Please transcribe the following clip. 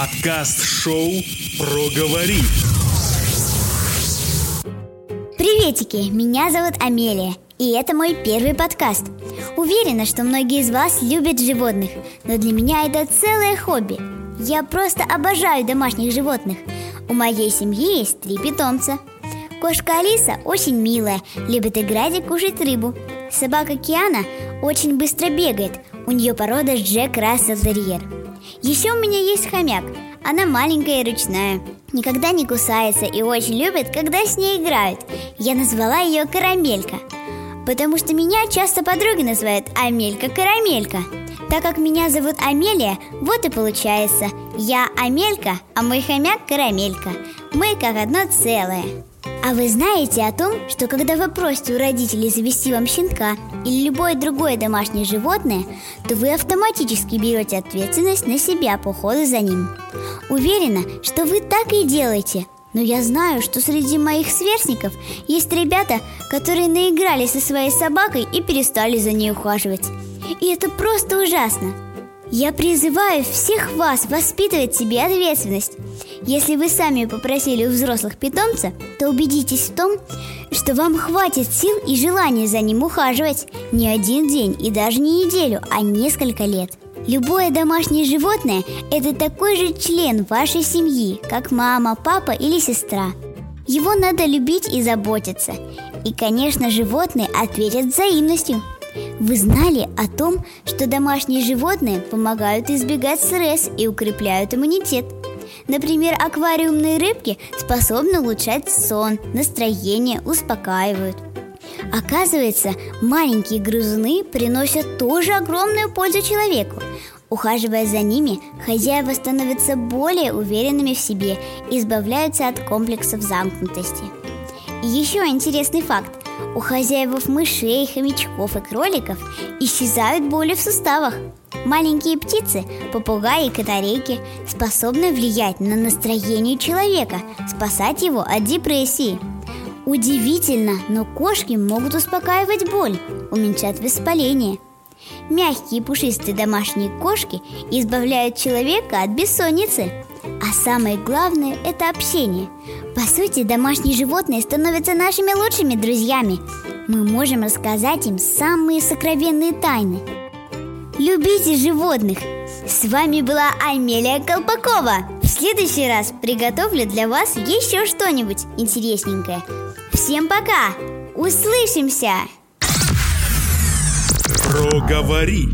Подкаст-шоу «Проговори». Приветики, меня зовут Амелия, и это мой первый подкаст. Уверена, что многие из вас любят животных, но для меня это целое хобби. Я просто обожаю домашних животных. У моей семьи есть три питомца. Кошка Алиса очень милая, любит играть и кушать рыбу. Собака Киана очень быстро бегает, у нее порода Джек Рассел Терьер. Еще у меня есть хомяк, она маленькая и ручная, никогда не кусается и очень любит, когда с ней играют. Я назвала ее Карамелька, потому что меня часто подруги называют Амелька-Карамелька. Так как меня зовут Амелия, вот и получается, я Амелька, а мой хомяк Карамелька. Мы как одно целое. А вы знаете о том, что когда вы просите у родителей завести вам щенка или любое другое домашнее животное, то вы автоматически берете ответственность на себя по уходу за ним. Уверена, что вы так и делаете, но я знаю, что среди моих сверстников есть ребята, которые наигрались со своей собакой и перестали за ней ухаживать. И это просто ужасно. Я призываю всех вас воспитывать себе ответственность. Если вы сами попросили у взрослых питомца, то убедитесь в том, что вам хватит сил и желания за ним ухаживать не один день и даже не неделю, а несколько лет. Любое домашнее животное – это такой же член вашей семьи, как мама, папа или сестра. Его надо любить и заботиться. И, конечно, животные ответят взаимностью – вы знали о том, что домашние животные помогают избегать стресс и укрепляют иммунитет? Например, аквариумные рыбки способны улучшать сон, настроение, успокаивают. Оказывается, маленькие грызуны приносят тоже огромную пользу человеку. Ухаживая за ними, хозяева становятся более уверенными в себе и избавляются от комплексов замкнутости. Еще интересный факт. У хозяев мышей, хомячков и кроликов исчезают боли в суставах. Маленькие птицы, попугаи и канарейки способны влиять на настроение человека, спасать его от депрессии. Удивительно, но кошки могут успокаивать боль, уменьшать воспаление. Мягкие пушистые домашние кошки избавляют человека от бессонницы. А самое главное – это общение. По сути, домашние животные становятся нашими лучшими друзьями. Мы можем рассказать им самые сокровенные тайны. Любите животных! С вами была Амелия Колпакова. В следующий раз приготовлю для вас еще что-нибудь интересненькое. Всем пока! Услышимся! Проговори.